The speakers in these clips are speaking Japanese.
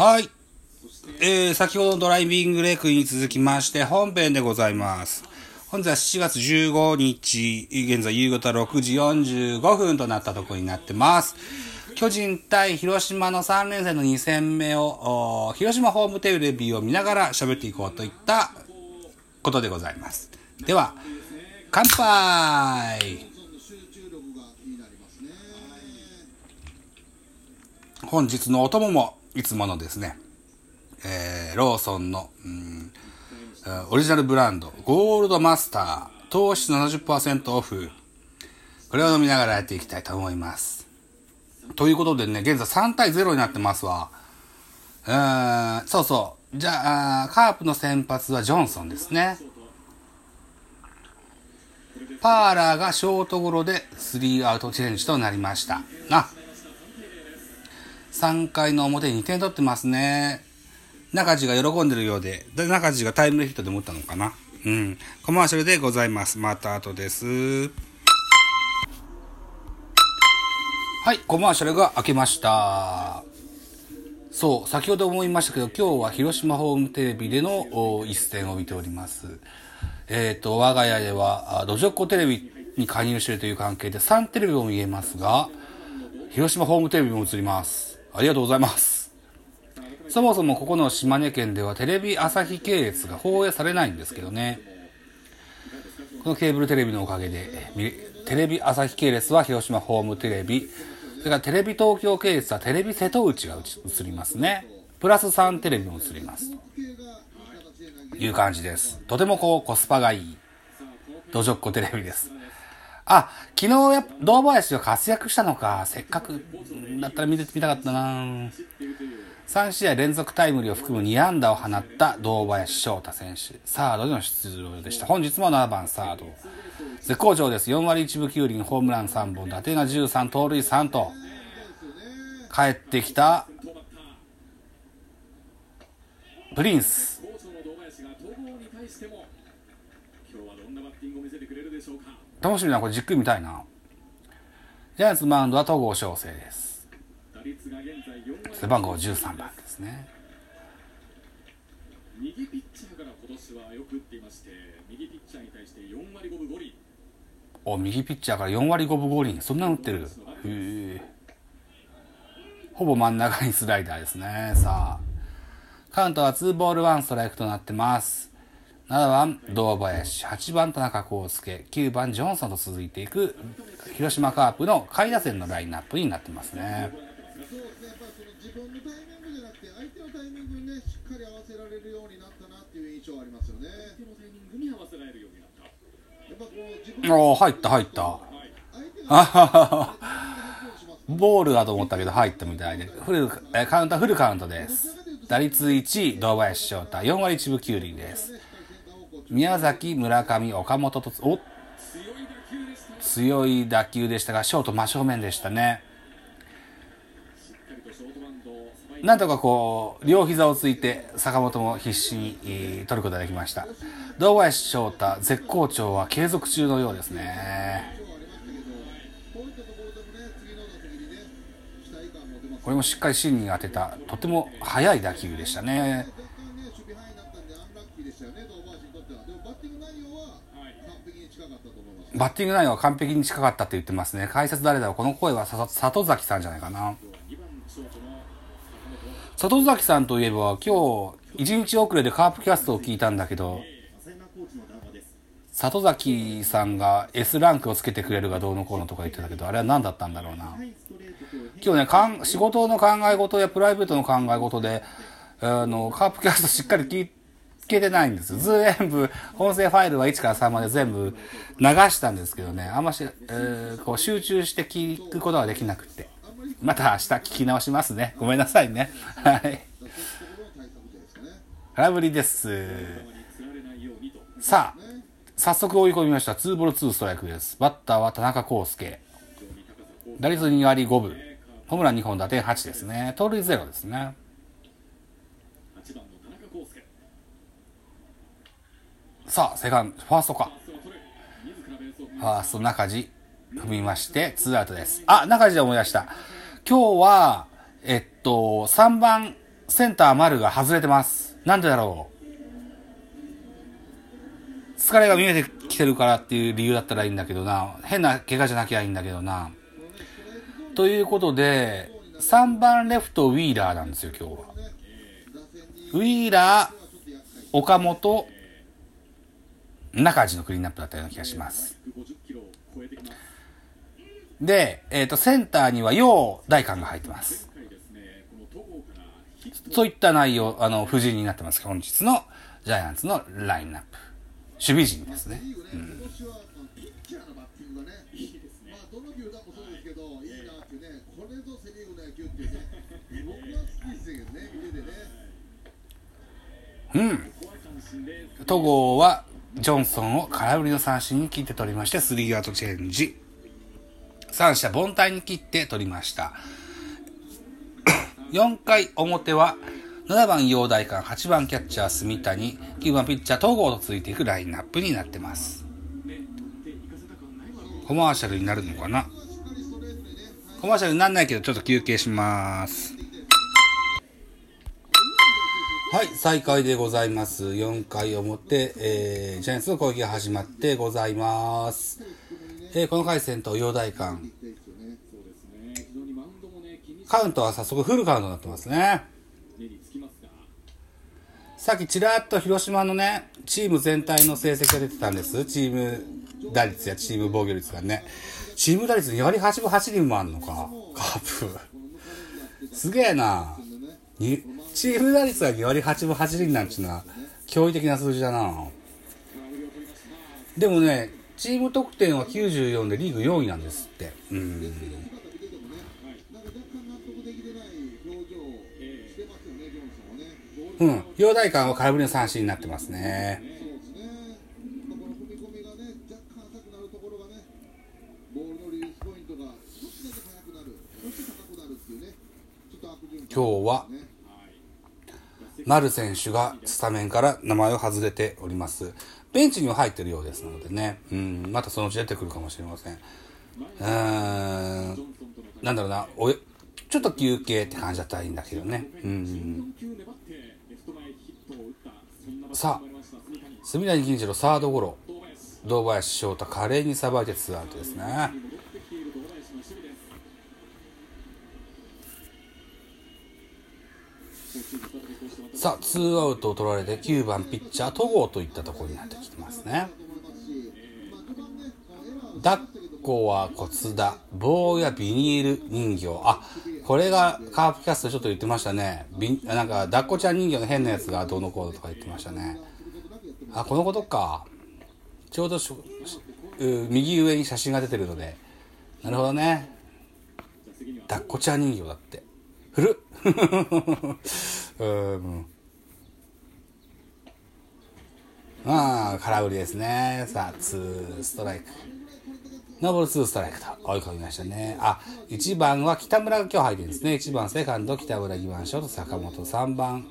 はい。えー、先ほどのドライビングレクに続きまして本編でございます。本日は7月15日、現在夕方6時45分となったところになってます。巨人対広島の3連戦の2戦目を、広島ホームテレビを見ながら喋っていこうといったことでございます。では、乾杯本日のお供もいつものですね、えー、ローソンの、うん、オリジナルブランド、ゴールドマスター、糖質70%オフ。これを飲みながらやっていきたいと思います。ということでね、現在3対0になってますわ。うーん、そうそう。じゃあ、カープの先発はジョンソンですね。パーラーがショートゴロで3アウトチェンジとなりました。あ、3回の表に2点取ってますね。中地が喜んでるようで、で中地がタイムリーヒットで持ったのかな。うん。コマーシャルでございます。また後です。はい、コマーシャルが開けました。そう、先ほど思いましたけど、今日は広島ホームテレビでの一戦を見ております。えっ、と、我が家では、ドジョッコテレビに加入しているという関係で3テレビも見えますが、広島ホームテレビも映ります。ありがとうございます。そもそもここの島根県ではテレビ朝日系列が放映されないんですけどね。このケーブルテレビのおかげで、テレビ朝日系列は広島ホームテレビ、それからテレビ東京系列はテレビ瀬戸内が映りますね。プラス3テレビも映ります。という感じです。とてもこうコスパがいい、ドジョッコテレビです。あ、昨日やっぱ堂林が活躍したのか。せっかくだったら見てみたかったな3試合連続タイムリーを含む2安打を放った堂林翔太選手。サードでの出場でした。本日も7番サード。絶好調です。4割1分9厘、ホームラン3本、打点が13、盗塁3と。帰ってきた、プリンス。今日はどんなバッティングを見せてくれるでしょうか楽しみな、これじっくり見たいな。ジャイアンツマウンドは戸郷翔征です。背番号13番ですね。右ピッチャーから今年はよく打っていまして、右ピッチャーに対して4割5分5厘。お、右ピッチャーから4割5分5厘。そんなの打ってる。へえ。ほぼ真ん中にスライダーですね。さあ。カウントは2ボール1ストライクとなってます。7番、堂林。8番、田中康介。9番、ジョンソンと続いていく、広島カープの下位打線のラインナップになってますね。そうですね、やっぱりその自分のタイミングじゃなくて、相手のタイミングにね、しっかり合わせられるようになったなっていう印象はありますよね。手のタイミングに合わせられるようになった。やっぱこう自分入った、入った。相手があははは。ボールだと思ったけど入ったみたいで。フル、えカウントはフルカウントです。打率1位、堂林翔太。4割1分9厘です。宮崎、村上、岡本と、お強い打球でしたが、ショート真正面でしたね。なんとかこう、両膝をついて、坂本も必死に、取ることができました。堂林翔太、絶好調は継続中のようですね。こ、れもしっかり芯に当てた、とても速い打球でした。ね、バッティング内容は完璧に近かったって言ってますね。解説誰だろう？この声は里崎さんじゃないかな。里崎さんといえば今日1日遅れでカープキャストを聞いたんだけど、里崎さんが S ランクをつけてくれるがどうのこうのとか言ってたけど、あれは何だったんだろうな。今日ね、かん仕事の考え事やプライベートの考え事で、あの、カープキャストしっかり聞いてけてないんです全部、音声ファイルは1から3まで全部流したんですけどね、あんまし、えーこう集中して聞くことができなくて。また明日聞き直しますね。ごめんなさいね。はい。空振りです。さあ、早速追い込みました。2ボール2ストライクです。バッターは田中康介。打率2割5分。ホームラン2本打点8ですね。盗塁0ですね。8番の田中康介。さあ、セカンド、ファーストか。ファースト中地踏みまして、ツーアウトです。あ、中地で思い出した。今日は、えっと、3番センター丸が外れてます。なんでだろう。疲れが見えてきてるからっていう理由だったらいいんだけどな。変な怪我じゃなきゃいいんだけどな。ということで、3番レフトウィーラーなんですよ、今日は。ウィーラー、岡本、中地のクリーンナップだったような気がします。150キロを超えてきますで、えっ、と、センターには陽大官が入ってます。そういった内容、あの、布陣になってます。本日のジャイアンツのラインナップ。守備陣ですね。うん。戸郷は、ジョンソンを空振りの三振に切って取りまして、スリーアウトチェンジ。三者凡退に切って取りました。4回表は、7番陽大館、8番キャッチャー住谷、9番ピッチャー戸郷とついていくラインナップになってます。コマーシャルになるのかな？コマーシャルにならないけど、ちょっと休憩します。はい、再開でございます。4回表、えー、ジャイアンツの攻撃が始まってございます。えー、この回戦と陽大館、カウントは早速フルカウントになってますね。さっきちらっと広島のね、チーム全体の成績が出てたんです。チーム打率やチーム防御率がね。チーム打率2割8分8厘もあんのか。カープ。すげえな。にチーム打率が2割8分8厘なんちゅうのは、驚異的な数字だな。でもね、チーム得点は94でリーグ4位なんですって。うん。うん。陽大館は空振りの三振になってますね。ボールのリースポイントが少しだけ速くなる、そし高くなるっていうね、ちょっと悪循環今日は。丸選手がスタメンから名前を外れております。ベンチには入ってるようですのでね。うん、またそのうち出てくるかもしれません。うーん、なんだろうな、おちょっと休憩って感じだったらいいんだけどね。うん。さあターもありました住谷住谷銀次郎サードゴロ。堂林翔太華麗にさばいてツーアウトですね。さあ、ツーアウトを取られて9番ピッチャー戸郷といったところになってきてますね。抱っこは骨だ。棒やビニール人形。あ、これがカープキャストちょっと言ってましたね。ビなんか、抱っこちゃん人形の変なやつがどうのこうのとか言ってましたね。あ、このことか。ちょうど右上に写真が出てるので。なるほどね。抱っこちゃん人形だって。古っ うん。ああ、空振りですね。さあ、ツーストライク。ノーボールツーストライクと追い込みましたね。あ、1番は北村が今日入ってるんですね。1番セカンド北村、2番ショート坂本、3番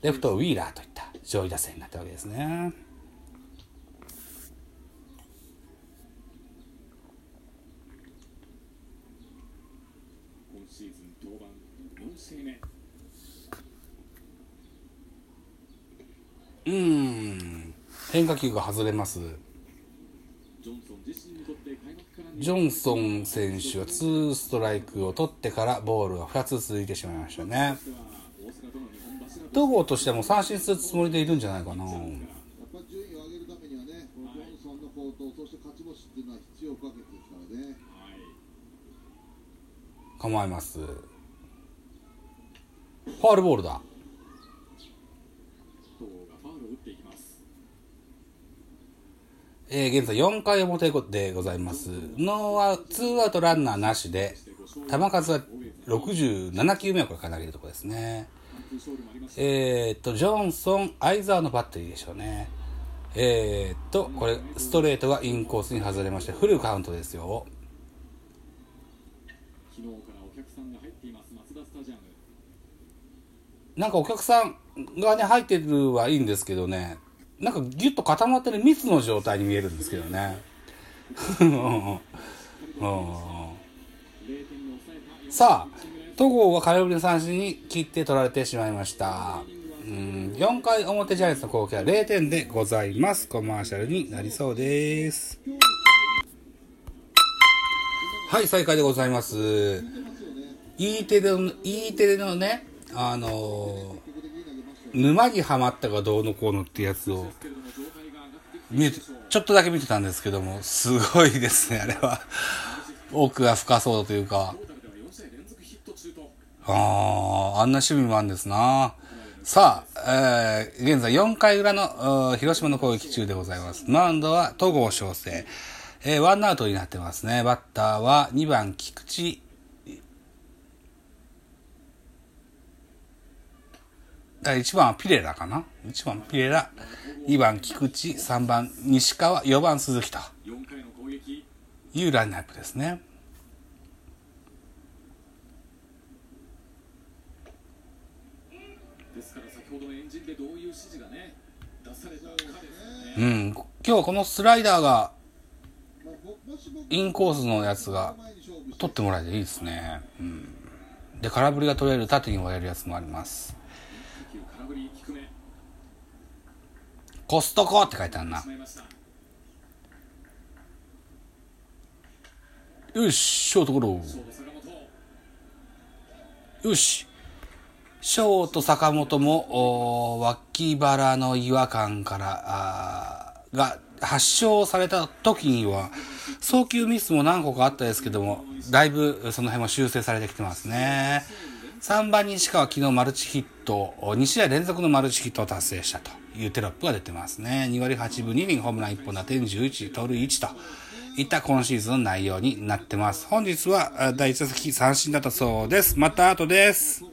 レフトウィーラーといった上位打線になったわけですね。今シーズン登板4試合目うん。変化球が外れます。ジョンソン選手はツーストライクを取ってからボールが2つ続いてしまいましたね。戸郷としても三振するつもりでいるんじゃないかな。からね。はい構えます。ファールボールだ。戸郷がファウルを打っていきますえー現在4回表でございます。ノーアツーアウトランナーなしで、球数は67球目をこれから投げるところですね。えーっと、ジョンソン、相沢のバッテリーでしょうね。えーっと、これ、ストレートがインコースに外れまして、フルカウントですよ。なんかお客さんがね、入ってるはいいんですけどね、なんかギュッと固まってる密の状態に見えるんですけどね。さあ、戸郷は空振りの三振に切って取られてしまいました。うん、4回表ジャイアンツの攻撃は0点でございます。コマーシャルになりそうです。はい、再開でございます。E テレの、E テレのね、あのー沼にはまったかどうのこうのってやつを見て、ちょっとだけ見てたんですけども、すごいですね、あれは。奥が深そうというか。ああ、あんな守備もあるんですな。さあ、えー、現在4回裏の広島の攻撃中でございます。マウンドは戸郷翔征。えー、ワンアウトになってますね。バッターは2番菊池。あ1番はピレラかな ?1 番ピレラ、2番菊池、3番西川、4番鈴木というラインナップですね。ですから先ほどのエンジンでどういう指示がね出されたうん。今日はこのスライダーが、インコースのやつが取ってもらえていいですね。うん。で、空振りが取れる縦に割れるやつもあります。コストコって書いてあるな。よし、ショートゴロ。よし。ショート坂本も、脇腹の違和感から、あが発症された時には、送球ミスも何個かあったですけども、だいぶその辺も修正されてきてますね。3番西川昨日マルチヒット、2試合連続のマルチヒットを達成したというテロップが出てますね。2割8分2厘、ホームラン1本打点11、盗塁1と。いった今シーズンの内容になってます。本日は第1打席三振だったそうです。また後です。